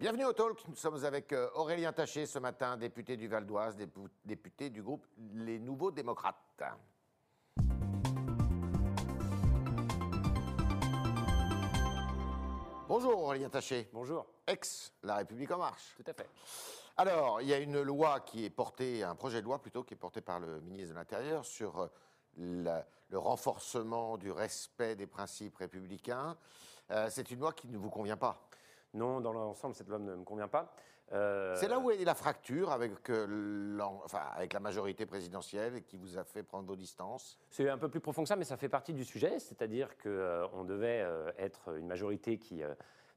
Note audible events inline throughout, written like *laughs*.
Bienvenue au Talk. Nous sommes avec euh, Aurélien Taché ce matin, député du Val d'Oise, député du groupe Les Nouveaux Démocrates. Bonjour Aurélien Taché. Bonjour. Ex La République en marche. Tout à fait. Alors, il y a une loi qui est portée, un projet de loi plutôt, qui est porté par le ministre de l'Intérieur sur euh, le renforcement du respect des principes républicains. Euh, c'est une loi qui ne vous convient pas non, dans l'ensemble, cette loi ne me convient pas. Euh, c'est là où est la fracture avec, euh, avec la majorité présidentielle qui vous a fait prendre vos distances? C'est un peu plus profond que ça, mais ça fait partie du sujet. C'est-à-dire qu'on euh, devait être une majorité qui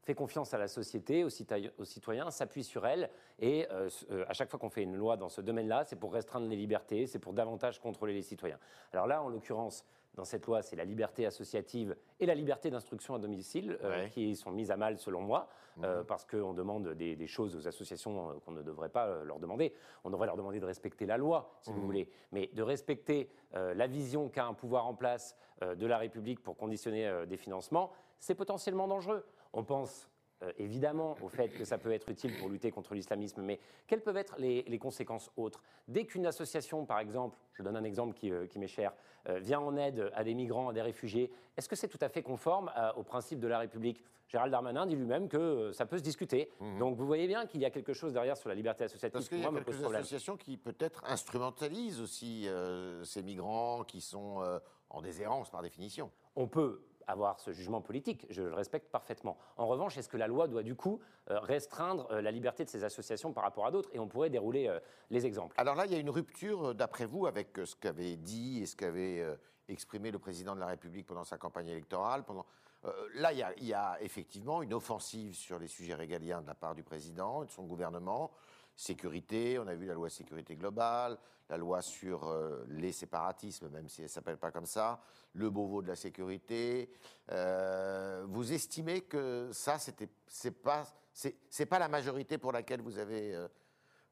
fait confiance à la société, aux, citoyens, s'appuie sur elle. Et à chaque fois qu'on fait une loi dans ce domaine-là, c'est pour restreindre les libertés, c'est pour davantage contrôler les citoyens. Alors là, en l'occurrence, dans cette loi, c'est la liberté associative et la liberté d'instruction à domicile euh, qui sont mises à mal, selon moi, euh, mhm. parce qu'on demande des, choses aux associations euh, qu'on ne devrait pas leur demander. On devrait leur demander de respecter la loi, si vous mhm. voulez, mais de respecter la vision qu'a un pouvoir en place de la République pour conditionner des financements, c'est potentiellement dangereux. On pense euh, évidemment au fait que ça peut être utile pour lutter contre l'islamisme, mais quelles peuvent être les, conséquences autres? Dès qu'une association, par exemple, je donne un exemple qui, euh, m'est cher, euh, vient en aide à des migrants, à des réfugiés, est-ce que c'est tout à fait conforme au principe de la République? Gérald Darmanin dit lui-même que ça peut se discuter. Mhm. Donc vous voyez bien qu'il y a quelque chose derrière sur la liberté associative. Parce qu'il y a quelques associations qui peut-être instrumentalisent aussi ces migrants qui sont en déshérence par définition. On peut avoir ce jugement politique, je le respecte parfaitement. En revanche, est-ce que la loi doit du coup euh, restreindre euh, la liberté de ces associations par rapport à d'autres Et on pourrait dérouler euh, les exemples? Alors là, il y a une rupture, d'après vous, avec ce qu'avait dit et ce qu'avait exprimé le président de la République pendant sa campagne électorale. Là, il y, a, il y, a, effectivement une offensive sur les sujets régaliens de la part du président et de son gouvernement sécurité, on a vu la loi sécurité globale, la loi sur euh, les séparatismes, même si elle ne s'appelle pas comme ça, le Beauvau de la sécurité. Euh, vous estimez que ça, c'était, c'est pas, pas la majorité pour laquelle vous avez.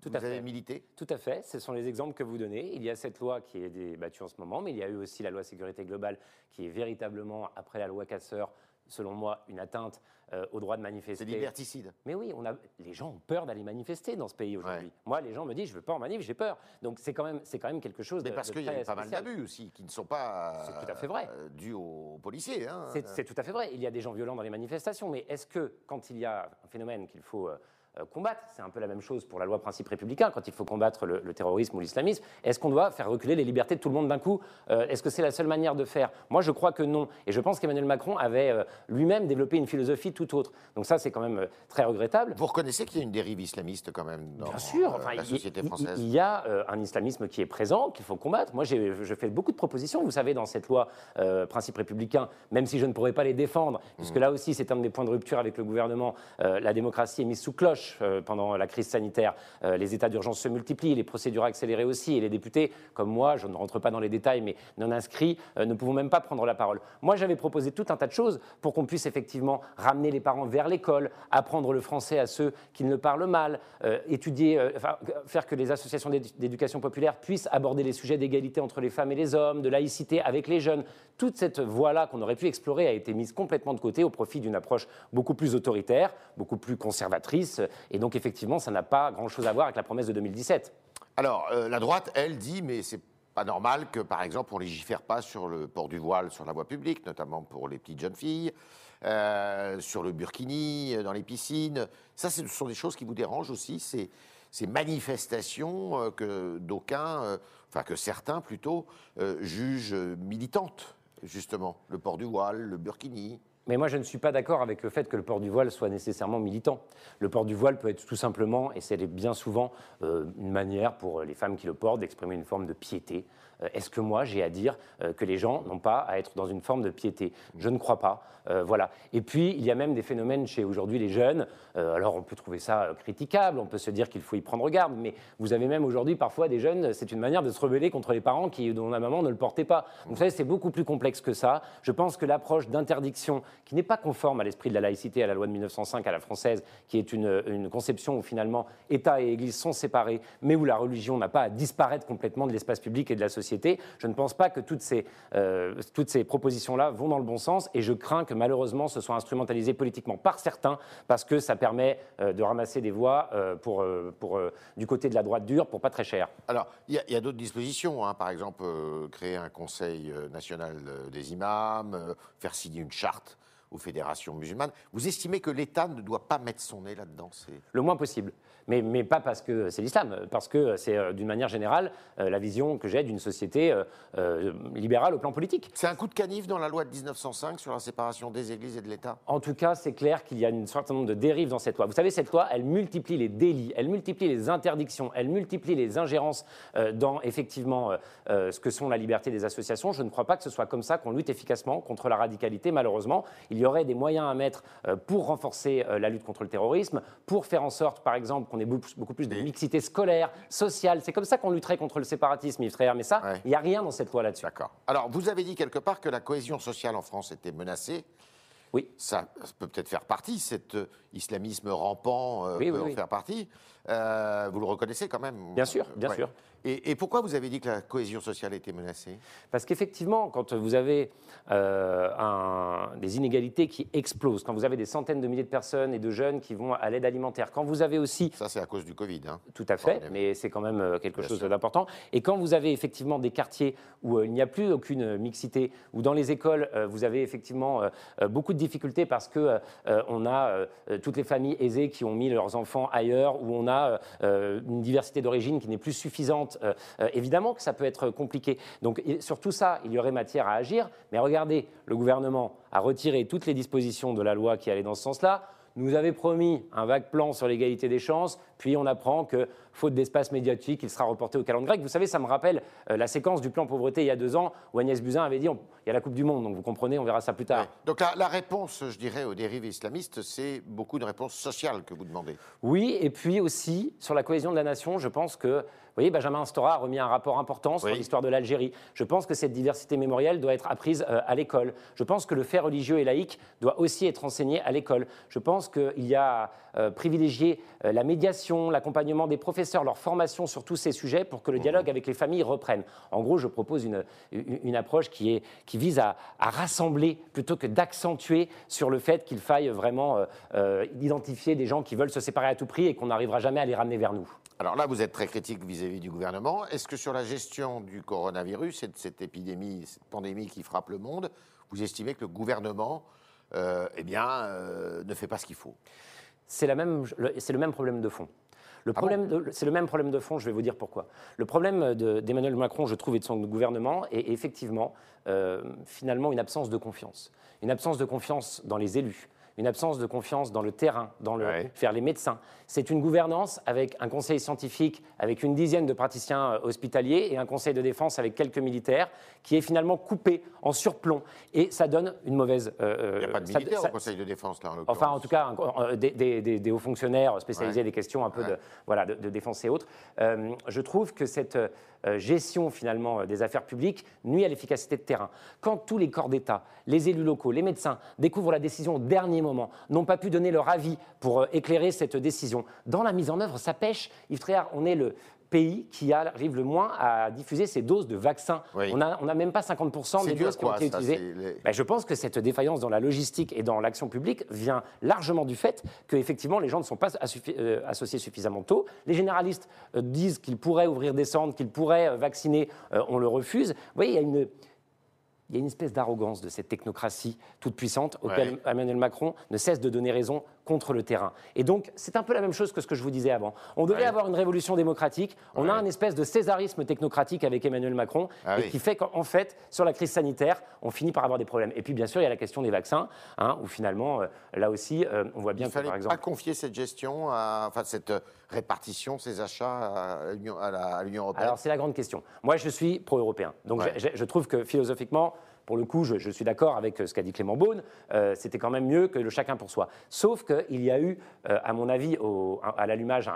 Tout vous avez milité Tout à fait, ce sont les exemples que vous donnez. Il y a cette loi qui est débattue en ce moment, mais il y a eu aussi la loi sécurité globale qui est véritablement, après la loi Casseur, selon moi, une atteinte euh, au droit de manifester. C'est liberticide. Mais oui, on a, les gens ont peur d'aller manifester dans ce pays aujourd'hui. Moi, les gens me disent, je ne veux pas en manif, j'ai peur. Donc c'est quand, même, quand même quelque chose Mais de parce qu'il y a pas mal d'abus aussi, qui ne sont pas tout à fait vrai. Euh, dus aux policiers. Hein. C'est tout à fait vrai. Il y a des gens violents dans les manifestations. Mais est-ce que, quand il y a un phénomène qu'il faut... Euh, combattre. C'est un peu la même chose pour la loi principe républicain, quand il faut combattre le, terrorisme ou l'islamisme. Est-ce qu'on doit faire reculer les libertés de tout le monde d'un coup euh, Est-ce que c'est la seule manière de faire? Moi, je crois que non. Et je pense qu'Emmanuel Macron avait euh, lui-même développé une philosophie tout autre. Donc ça, c'est quand même très regrettable. Vous reconnaissez qu'il y a une dérive islamiste quand même dans Bien sûr. la société française? Il y a un islamisme qui est présent, qu'il faut combattre. Moi, je fais beaucoup de propositions, vous savez, dans cette loi principe républicain, même si je ne pourrais pas les défendre, puisque mmh. là aussi, c'est un des points de rupture avec le gouvernement. la démocratie est mise sous cloche pendant la crise sanitaire, euh, les états d'urgence se multiplient, les procédures accélérées aussi, et les députés, comme moi, je ne rentre pas dans les détails, mais non inscrits, euh, ne pouvons même pas prendre la parole. Moi, j'avais proposé tout un tas de choses pour qu'on puisse effectivement ramener les parents vers l'école, apprendre le français à ceux qui ne le parlent mal, euh, étudier, faire que les associations d'éducation populaire puissent aborder les sujets d'égalité entre les femmes et les hommes, de laïcité avec les jeunes. Toute cette voie-là qu'on aurait pu explorer a été mise complètement de côté au profit d'une approche beaucoup plus autoritaire, beaucoup plus conservatrice, et donc effectivement, ça n'a pas grand-chose à voir avec la promesse de 2017. Alors, euh, la droite, elle, dit, mais c'est pas normal que, par exemple, on légifère pas sur le port du voile sur la voie publique, notamment pour les petites jeunes filles, euh, sur le burkini, euh, dans les piscines. Ça, ce sont des choses qui vous dérangent aussi, ces, manifestations que d'aucuns, enfin que certains plutôt, jugent militantes, justement, le port du voile, le burkini. Mais moi, je ne suis pas d'accord avec le fait que le port du voile soit nécessairement militant. Le port du voile peut être tout simplement, et c'est bien souvent euh, une manière pour les femmes qui le portent d'exprimer une forme de piété. Euh, est-ce que moi, j'ai à dire euh, que les gens n'ont pas à être dans une forme de piété? Je ne crois pas. voilà. Et puis, il y a même des phénomènes chez aujourd'hui les jeunes. alors, on peut trouver ça critiquable, on peut se dire qu'il faut y prendre garde, mais vous avez même aujourd'hui parfois des jeunes, c'est une manière de se rebeller contre les parents qui, dont la maman ne le portait pas. vous savez, c'est beaucoup plus complexe que ça. Je pense que l'approche d'interdiction qui n'est pas conforme à l'esprit de la laïcité, à la loi de 1905, à la française, qui est une, conception où finalement État et Église sont séparés, mais où la religion n'a pas à disparaître complètement de l'espace public et de la société société. Je ne pense pas que toutes ces, euh, toutes ces propositions-là vont dans le bon sens et je crains que malheureusement ce soit instrumentalisé politiquement par certains parce que ça permet euh, de ramasser des voix euh, pour, pour, du côté de la droite dure pour pas très cher. Alors, il y a, d'autres dispositions, hein. par exemple créer un conseil national des imams, faire signer une charte aux fédérations musulmanes. Vous estimez que l'État ne doit pas mettre son nez là-dedans Le moins possible mais, mais pas parce que c'est l'islam, parce que c'est euh, d'une manière générale euh, la vision que j'ai d'une société euh, libérale au plan politique. C'est un coup de canif dans la loi de 1905 sur la séparation des églises et de l'État? En tout cas, c'est clair qu'il y a un certain nombre de dérives dans cette loi. Vous savez, cette loi, elle multiplie les délits, elle multiplie les interdictions, elle multiplie les ingérences dans effectivement ce que sont la liberté des associations. Je ne crois pas que ce soit comme ça qu'on lutte efficacement contre la radicalité, malheureusement. Il y aurait des moyens à mettre pour renforcer la lutte contre le terrorisme, pour faire en sorte, par exemple, qu'on beaucoup plus de mixité scolaire, sociale. C'est comme ça qu'on lutterait contre le séparatisme, Yves Mais ça, il n'y a rien dans cette loi là-dessus. D'accord. Alors, vous avez dit quelque part que la cohésion sociale en France était menacée. Oui. Ça, peut peut-être faire partie, cet euh, islamisme rampant euh, peut en faire partie. Euh, vous le reconnaissez quand même Bien sûr, bien sûr. Et, pourquoi vous avez dit que la cohésion sociale était menacée? Parce qu'effectivement, quand vous avez euh, un, des inégalités qui explosent, quand vous avez des centaines de milliers de personnes et de jeunes qui vont à l'aide alimentaire, quand vous avez aussi... Ça, c'est à cause du Covid. Hein. Tout à fait, mais c'est quand même euh, quelque chose d'important. Et quand vous avez effectivement des quartiers où euh, il n'y a plus aucune mixité, où dans les écoles, vous avez effectivement beaucoup de difficultés parce que on a toutes les familles aisées qui ont mis leurs enfants ailleurs, où on a une diversité d'origine qui n'est plus suffisante euh, euh, évidemment que ça peut être compliqué. Donc sur tout ça, il y aurait matière à agir. Mais regardez, le gouvernement a retiré toutes les dispositions de la loi qui allaient dans ce sens-là nous avait promis un vague plan sur l'égalité des chances, puis on apprend que, faute d'espace médiatique, il sera reporté au calendrier grec. Vous savez, ça me rappelle euh, la séquence du plan pauvreté il y a deux ans, où Agnès Buzyn avait dit il y a la Coupe du Monde, donc vous comprenez, on verra ça plus tard. Donc la, la, réponse, je dirais, aux dérives islamistes, c'est beaucoup de réponses sociales que vous demandez. Oui, et puis aussi, sur la cohésion de la nation, je pense que vous voyez, Benjamin Stora a remis un rapport important sur l'histoire de l'Algérie. Je pense que cette diversité mémorielle doit être apprise euh, à l'école. Je pense que le fait religieux et laïque doit aussi être enseigné à l'école. Je pense qu'il y a euh, privilégié la médiation, l'accompagnement des professeurs, leur formation sur tous ces sujets pour que le dialogue avec les familles reprenne. En gros, je propose une, une approche qui, est, qui vise à, rassembler plutôt que d'accentuer sur le fait qu'il faille vraiment identifier des gens qui veulent se séparer à tout prix et qu'on n'arrivera jamais à les ramener vers nous. Alors là, vous êtes très critique vis-à-vis du gouvernement. Est-ce que sur la gestion du coronavirus et de cette épidémie, cette pandémie qui frappe le monde, vous estimez que le gouvernement euh, eh bien, euh, ne fait pas ce qu'il faut? C'est le même problème de fond. Le ah c'est le même problème de fond, je vais vous dire pourquoi. Le problème d'Emmanuel Macron, je trouve, et de son gouvernement, est effectivement, euh, finalement, une absence de confiance. Une absence de confiance dans les élus, une absence de confiance dans le terrain, dans le faire les médecins. C'est une gouvernance avec un conseil scientifique, avec une dizaine de praticiens euh, hospitaliers et un conseil de défense avec quelques militaires, qui est finalement coupé en surplomb. Et ça donne une mauvaise. Euh, euh, Il n'y a pas de militaires au conseil de défense, là, en Enfin, en tout cas, des, hauts fonctionnaires spécialisés des questions un peu de, voilà, de, défense et autres. je trouve que cette gestion, finalement, des affaires publiques nuit à l'efficacité de terrain. Quand tous les corps d'État, les élus locaux, les médecins découvrent la décision au dernier moment, n'ont pas pu donner leur avis pour éclairer cette décision, dans la mise en œuvre, ça pêche. Yves Tréhard, on est le pays qui arrive le moins à diffuser ces doses de vaccins. On n'a même pas 50% des doses qui ont été utilisées. Ben, je pense que cette défaillance dans la logistique et dans l'action publique vient largement du fait que effectivement les gens ne sont pas euh, associés suffisamment tôt. Les généralistes euh, disent qu'ils pourraient ouvrir des centres, qu'ils pourraient euh, vacciner, on le refuse. Vous voyez, il y a une il y a une espèce d'arrogance de cette technocratie toute puissante auquel Emmanuel Macron ne cesse de donner raison contre le terrain. Et donc, c'est un peu la même chose que ce que je vous disais avant. On devait avoir une révolution démocratique. On a un espèce de césarisme technocratique avec Emmanuel Macron ah et qui fait qu'en fait, sur la crise sanitaire, on finit par avoir des problèmes. Et puis, bien sûr, il y a la question des vaccins, hein, où finalement, euh, là aussi, euh, on voit bien il que, par exemple. pas confier cette gestion, enfin, cette euh, répartition, ces achats à l'Union européenne Alors, c'est la grande question. Moi, je suis pro-européen. Donc, je, je trouve que philosophiquement, pour le coup, je, suis d'accord avec ce qu'a dit Clément Beaune, c'était quand même mieux que le chacun pour soi. Sauf qu'il y a eu, à mon avis, à l'allumage,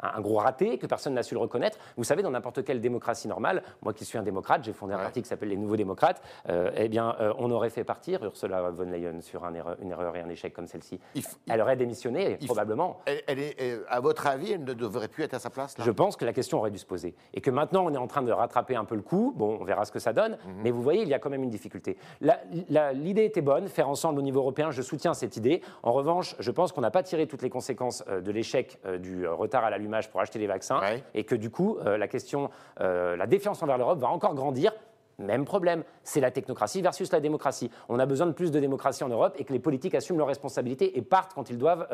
un, gros raté, que personne n'a su le reconnaître. Vous savez, dans n'importe quelle démocratie normale, moi qui suis un démocrate, j'ai fondé un parti qui s'appelle les Nouveaux Démocrates, eh bien, on aurait fait partir Ursula von Leyen sur une erreur et un échec comme celle-ci. Elle aurait démissionné, probablement. Elle, est, à votre avis, elle ne devrait plus être à sa place Je pense que la question aurait dû se poser. Et que maintenant, on est en train de rattraper un peu le coup. Bon, on verra ce que ça donne. Mhm. Mais vous voyez, il y a quand même une L'idée était bonne, faire ensemble au niveau européen, je soutiens cette idée. En revanche, je pense qu'on n'a pas tiré toutes les conséquences euh, de l'échec euh, du euh, retard à l'allumage pour acheter les vaccins. Et que du coup, la question, la défiance envers l'Europe va encore grandir même problème, c'est la technocratie versus la démocratie. On a besoin de plus de démocratie en Europe et que les politiques assument leurs responsabilités et partent quand ils doivent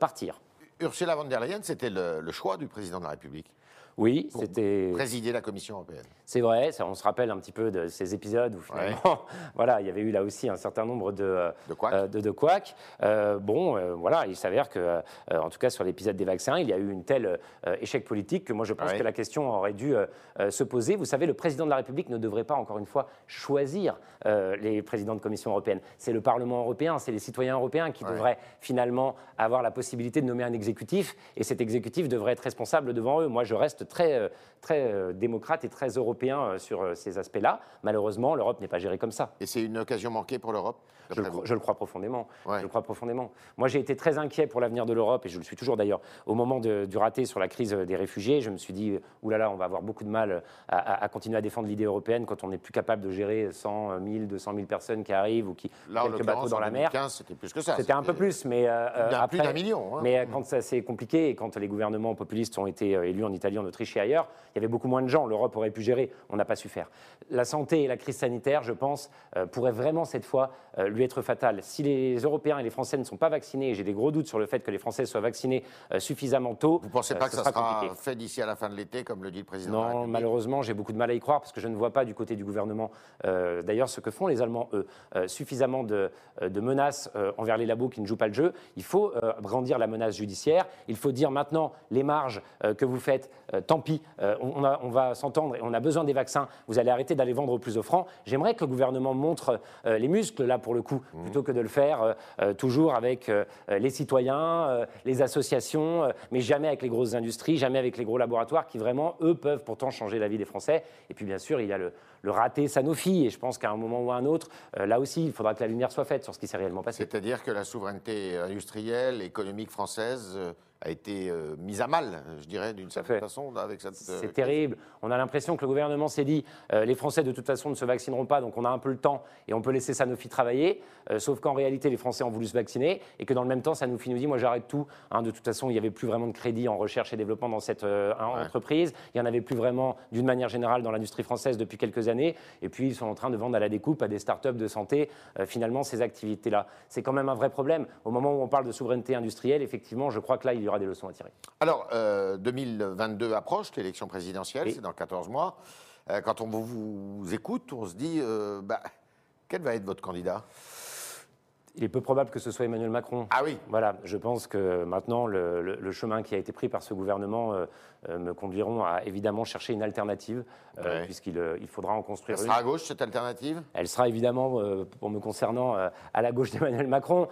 partir. Ursula von der Leyen, c'était le, choix du président de la République? Oui, c'était. Présider la Commission européenne. C'est vrai, on se rappelle un petit peu de ces épisodes où finalement, *laughs* voilà, il y avait eu là aussi un certain nombre de de couacs. de, euh, bon, euh, voilà, il s'avère que, euh, en tout cas sur l'épisode des vaccins, il y a eu une telle échec politique que moi je pense que la question aurait dû se poser. Vous savez, le président de la République ne devrait pas encore une fois choisir les présidents de Commission européenne. C'est le Parlement européen, c'est les citoyens européens qui devraient finalement avoir la possibilité de nommer un exécutif, et cet exécutif devrait être responsable devant eux. Moi, je reste très, euh, très euh, démocrate et très européen euh, sur ces aspects-là. Malheureusement, l'Europe n'est pas gérée comme ça. Et c'est une occasion manquée pour l'Europe? Je le, crois profondément. Je le crois profondément. Moi, j'ai été très inquiet pour l'avenir de l'Europe, et je le suis toujours d'ailleurs. Au moment du raté sur la crise des réfugiés, je me suis dit, oulala, on va avoir beaucoup de mal à, continuer à défendre l'idée européenne quand on n'est plus capable de gérer 100 000, 200 000 personnes qui arrivent ou qui Là, quelques bateaux dans la mer. C'était plus que ça. C'était un peu plus, mais après, plus d'un million. Hein. Mais quand ça s'est compliqué et quand les gouvernements populistes ont été élus en Italie, en Autriche et ailleurs, il y avait beaucoup moins de gens. L'Europe aurait pu gérer. On n'a pas su faire. La santé et la crise sanitaire, je pense, euh, pourraient vraiment cette fois euh, lui être fatales. Si les Européens et les Français ne sont pas vaccinés, et j'ai des gros doutes sur le fait que les Français soient vaccinés euh, suffisamment tôt, vous ne pensez pas que ça sera, fait d'ici à la fin de l'été, comme le dit le président Non, malheureusement, j'ai beaucoup de mal à y croire parce que je ne vois pas du côté du gouvernement, d'ailleurs, ce que font les Allemands, eux, suffisamment de, de menaces envers les labos qui ne jouent pas le jeu. Il faut brandir la menace judiciaire. Il faut dire maintenant les marges que vous faites, tant pis, on, va s'entendre et on a besoin des vaccins, vous allez arrêter d'aller vendre au plus offrant. J'aimerais que le gouvernement montre euh, les muscles, là, pour le coup, mmh. plutôt que de le faire euh, euh, toujours avec les citoyens, les associations, mais jamais avec les grosses industries, jamais avec les gros laboratoires qui, vraiment, eux, peuvent pourtant changer la vie des Français. Et puis, bien sûr, il y a le, le raté Sanofi. Et je pense qu'à un moment ou à un autre, là aussi, il faudra que la lumière soit faite sur ce qui s'est réellement passé. C'est-à-dire que la souveraineté industrielle, économique française a été euh, mise à mal, je dirais, d'une certaine façon, avec cette. Euh, c'est terrible. On a l'impression que le gouvernement s'est dit euh, les Français, de toute façon, ne se vaccineront pas, donc on a un peu le temps et on peut laisser Sanofi travailler. sauf qu'en réalité, les Français ont voulu se vacciner et que dans le même temps, Sanofi nous dit moi, j'arrête tout. Hein, de toute façon, il n'y avait plus vraiment de crédit en recherche et développement dans cette entreprise. Il n'y en avait plus vraiment, d'une manière générale, dans l'industrie française depuis quelques années. Et puis, ils sont en train de vendre à la découpe à des start-up de santé, finalement, ces activités-là. C'est quand même un vrai problème. Au moment où on parle de souveraineté industrielle, effectivement, je crois que là, il y aura des leçons à tirer. Alors, 2022 euh, approche, l'élection présidentielle, c'est dans 14 mois. Euh, quand on vous, écoute, on se dit, euh, bah, quel va être votre candidat? Il est peu probable que ce soit Emmanuel Macron. Ah oui Voilà, je pense que maintenant, le, chemin qui a été pris par ce gouvernement euh, me conduiront à évidemment chercher une alternative, euh, puisqu'il euh, il faudra en construire une. Elle sera à gauche, cette alternative? Elle sera évidemment, pour me concernant, à la gauche d'Emmanuel Macron.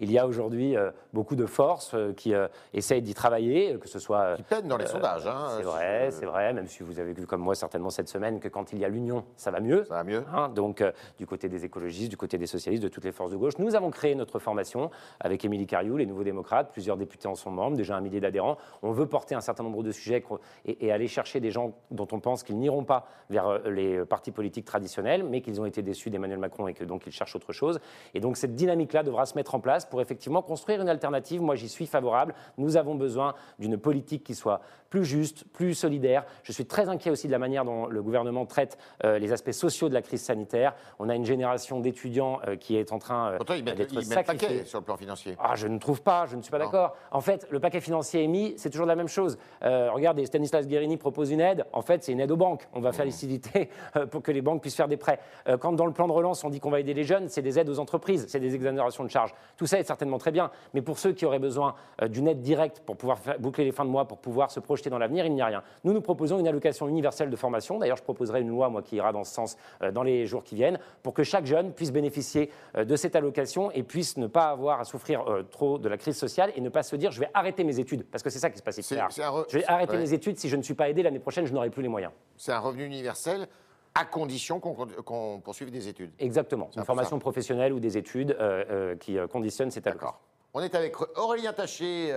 il y a aujourd'hui beaucoup de forces qui essayent d'y travailler, que ce soit. Qui peinent dans les sondages. Hein, c'est vrai, c'est vrai, même si vous avez vu comme moi certainement cette semaine que quand il y a l'union, ça va mieux. Ça va mieux. Hein, donc, du côté des écologistes, du côté des socialistes, de toutes les forces de gauche, nous avons créé notre formation avec Émilie Cariou, les Nouveaux Démocrates, plusieurs députés en sont membres, déjà un millier d'adhérents. On veut porter un certain nombre de sujets et, aller chercher des gens dont on pense qu'ils n'iront pas vers euh, les partis politiques traditionnels, mais qu'ils ont été déçus d'Emmanuel Macron et que donc ils cherchent autre chose. Et donc cette dynamique-là devra se mettre en place pour effectivement construire une alternative. Moi, j'y suis favorable. Nous avons besoin d'une politique qui soit plus juste, plus solidaire. Je suis très inquiet aussi de la manière dont le gouvernement traite euh, les aspects sociaux de la crise sanitaire. On a une génération d'étudiants euh, qui est en train Pourtant, ils mettent, d'être ils mettent paquet sur le plan financier. Ah, je ne trouve pas, je ne suis pas d'accord. En fait, le paquet financier émis, c'est toujours la même chose. Euh, regardez, Stanislas Guérini propose une aide. En fait, c'est une aide aux banques. On va faciliter euh, pour que les banques puissent faire des prêts. Euh, quand dans le plan de relance, on dit qu'on va aider les jeunes, c'est des aides aux entreprises, c'est des exonérations de charges. Tout ça est certainement très bien. Mais pour ceux qui auraient besoin euh, d'une aide directe pour pouvoir boucler les fins de mois, pour pouvoir se projeter dans l'avenir, il n'y a rien. Nous, nous proposons une allocation universelle de formation. D'ailleurs, je proposerai une loi, moi, qui ira dans ce sens dans les jours qui viennent, pour que chaque jeune puisse bénéficier de cette allocation et puisse ne pas avoir à souffrir euh, trop de la crise sociale et ne pas se dire je vais arrêter mes études. Parce que c'est ça qui se passe ici. Re- Je vais arrêter ouais. mes études si je ne suis pas aidé l'année prochaine, je n'aurai plus les moyens. C'est un revenu universel à condition qu'on poursuive des études. Exactement. Une formation professionnelle ou des études euh, euh, qui conditionnent allocation. D'accord. On est avec Aurélien Taché,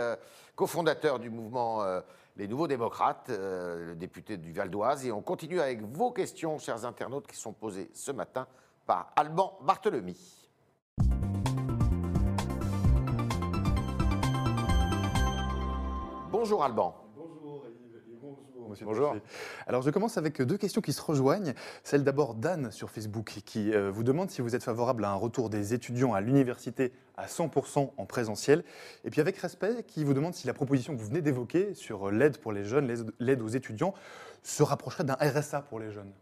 cofondateur du mouvement Les Nouveaux Démocrates, euh, le député du Val d'Oise. Et on continue avec vos questions, chers internautes, qui sont posées ce matin par Alban Barthelemy. Bonjour Alban. Bonjour Yves et bonjour Monsieur Bonjour. Alors je commence avec deux questions qui se rejoignent. Celle d'abord d'Anne sur Facebook qui euh, vous demande si vous êtes favorable à un retour des étudiants à l'université à 100% en présentiel. Et puis avec respect qui vous demande si la proposition que vous venez d'évoquer sur l'aide pour les jeunes, l'aide- aux étudiants, se rapprocherait d'un RSA pour les jeunes?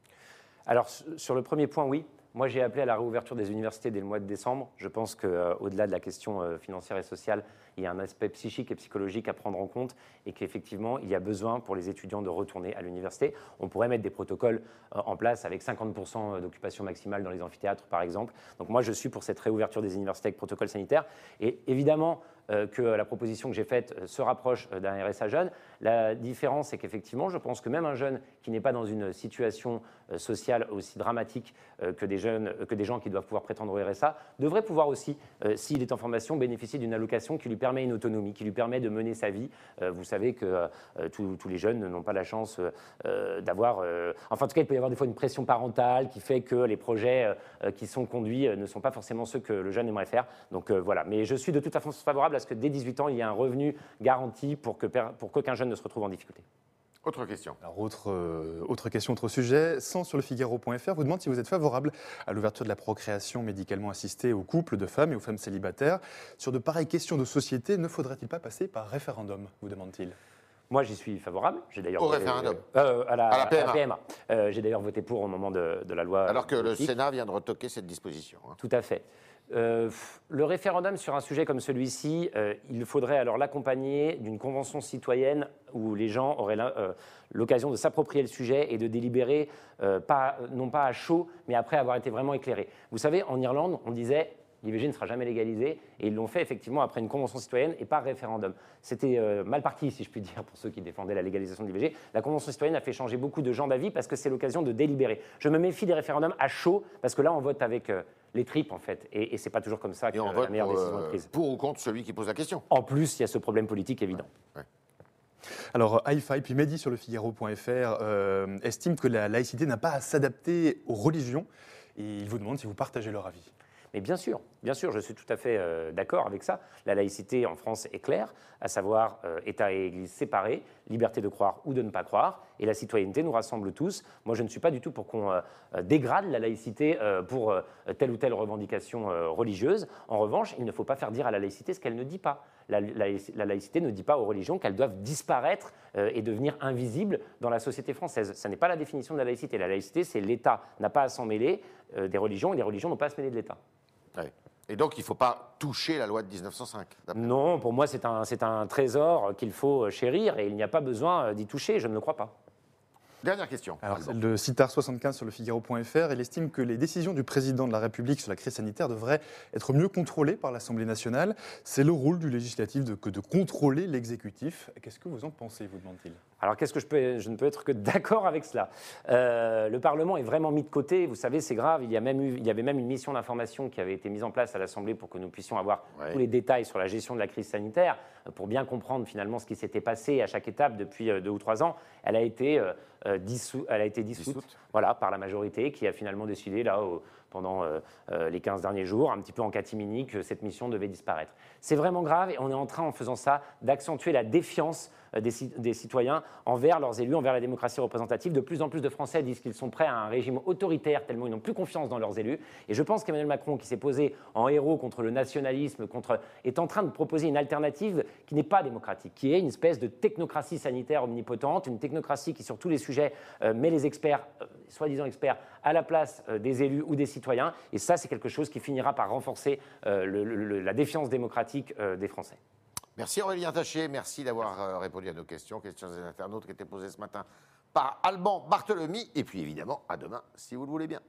Alors, su- sur le premier point, oui. Moi, j'ai appelé à la réouverture des universités dès le mois de décembre. Je pense qu'au-delà de la question euh, financière et sociale, il y a un aspect psychique et psychologique à prendre en compte et qu'effectivement, il y a besoin pour les étudiants de retourner à l'université. On pourrait mettre des protocoles euh, en place avec 50% d'occupation maximale dans les amphithéâtres, par exemple. Donc moi, je suis pour cette réouverture des universités avec protocole sanitaire. Et évidemment euh, que la proposition que j'ai faite euh, se rapproche d'un RSA jeune. La différence, c'est qu'effectivement, je pense que même un jeune qui n'est pas dans une situation sociale aussi dramatique que, des jeunes, que des gens qui doivent pouvoir prétendre au RSA devrait pouvoir aussi, s'il est en formation, bénéficier d'une allocation qui lui permet une autonomie, qui lui permet de mener sa vie. Euh, vous savez que euh, tous, tous les jeunes n'ont pas la chance euh, euh, d'avoir... euh, enfin, en tout cas, il peut y avoir des fois une pression parentale qui fait que les projets euh, euh, qui sont conduits euh, ne sont pas forcément ceux que le jeune aimerait faire. Donc euh, voilà. Mais je suis de toute façon favorable à ce que dès 18 ans, il y ait un revenu garanti pour qu'aucun jeune ne se retrouve en difficulté. Autre question. Alors, autre, euh, autre question, autre sujet. Sans sur le Figaro.fr vous demande si vous êtes favorable à l'ouverture de la procréation médicalement assistée aux couples de femmes et aux femmes célibataires. Sur de pareilles questions de société, ne faudrait-il pas passer par référendum vous demande-t-il? Moi, j'y suis favorable. J'ai d'ailleurs Au voté- référendum. euh, à, la, À la à la PMA. Euh, J'ai d'ailleurs voté pour au moment de, de la loi. Alors que le. Sénat vient de retoquer cette disposition. hein. Tout à fait. Euh, le référendum sur un sujet comme celui-ci, euh, il faudrait alors l'accompagner d'une convention citoyenne où les gens auraient euh, l'occasion de s'approprier le sujet et de délibérer, non pas à chaud, mais après avoir été vraiment éclairé. Vous savez, en Irlande, on disait l'IVG ne sera jamais légalisé, et ils l'ont fait effectivement après une convention citoyenne et pas référendum. C'était euh, mal parti, si je puis dire, pour ceux qui défendaient la légalisation de l'IVG. La convention citoyenne a fait changer beaucoup de gens d'avis parce que c'est l'occasion de délibérer. Je me méfie des référendums à chaud, parce que là, on vote avec euh, les tripes, en fait, et, et c'est pas toujours comme ça que Et on la vote meilleure pour, décision euh, est prise. pour ou contre celui qui pose la question. En plus, il y a ce problème politique évident. Alors, hi puis Mehdi sur le Figaro.fr euh, estime que la laïcité n'a pas à s'adapter aux religions et il vous demande si vous partagez leur avis. Mais bien sûr, bien sûr, je suis tout à fait euh, d'accord avec ça. La laïcité en France est claire, à savoir euh, État et Église séparés, liberté de croire ou de ne pas croire, et la citoyenneté nous rassemble tous. Moi, je ne suis pas du tout pour qu'on euh, dégrade la laïcité pour telle ou telle revendication religieuse. En revanche, il ne faut pas faire dire à la laïcité ce qu'elle ne dit pas. La, laïc- la laïcité ne dit pas aux religions qu'elles doivent disparaître et devenir invisibles dans la société française. Ce n'est pas la définition de la laïcité. La laïcité, c'est l'État n'a pas à s'en mêler des religions et les religions n'ont pas à se mêler de l'État. Et donc, il ne faut pas toucher la loi de 1905. d'après vous? Non, pour moi, c'est un, c'est un trésor qu'il faut chérir et il n'y a pas besoin d'y toucher, je ne le crois pas. Dernière question. Alors, celle de Citar75 sur le Figaro.fr, il estime que les décisions du président de la République sur la crise sanitaire devraient être mieux contrôlées par l'Assemblée nationale. C'est le rôle du législatif de, que de contrôler l'exécutif. Qu'est-ce que vous en pensez, vous demande-t-il? Alors, qu'est-ce que je peux Je ne peux être que *laughs* d'accord avec cela? Euh, le Parlement est vraiment mis de côté. Vous savez, c'est grave. Il y, a même eu, il y avait même une mission d'information qui avait été mise en place à l'Assemblée pour que nous puissions avoir Ouais. tous les détails sur la gestion de la crise sanitaire, euh, pour bien comprendre finalement ce qui s'était passé à chaque étape depuis euh, deux ou trois ans. Elle a été, euh, dissou- elle a été dissoute, Dissoute. Voilà, par la majorité qui a finalement décidé, là, au- pendant les 15 derniers jours, un petit peu en catimini, que cette mission devait disparaître. C'est vraiment grave et on est en train, en faisant ça, d'accentuer la défiance euh, des, citoyens envers leurs élus, envers la démocratie représentative. De plus en plus de Français disent qu'ils sont prêts à un régime autoritaire tellement ils n'ont plus confiance dans leurs élus. Et je pense qu'Emmanuel Macron, qui s'est posé en héros contre le nationalisme, contre, est en train de proposer une alternative qui n'est pas démocratique, qui est une espèce de technocratie sanitaire omnipotente, une technocratie qui, sur tous les sujets, euh, met les experts, euh, soi-disant experts, à la place des élus ou des citoyens. Et ça, c'est quelque chose qui finira par renforcer la défiance démocratique des Français. Merci Aurélien Taché, merci d'avoir euh, répondu à nos questions, questions des internautes qui étaient posées ce matin par Alban Barthelemy. Et puis évidemment, à demain, si vous le voulez bien.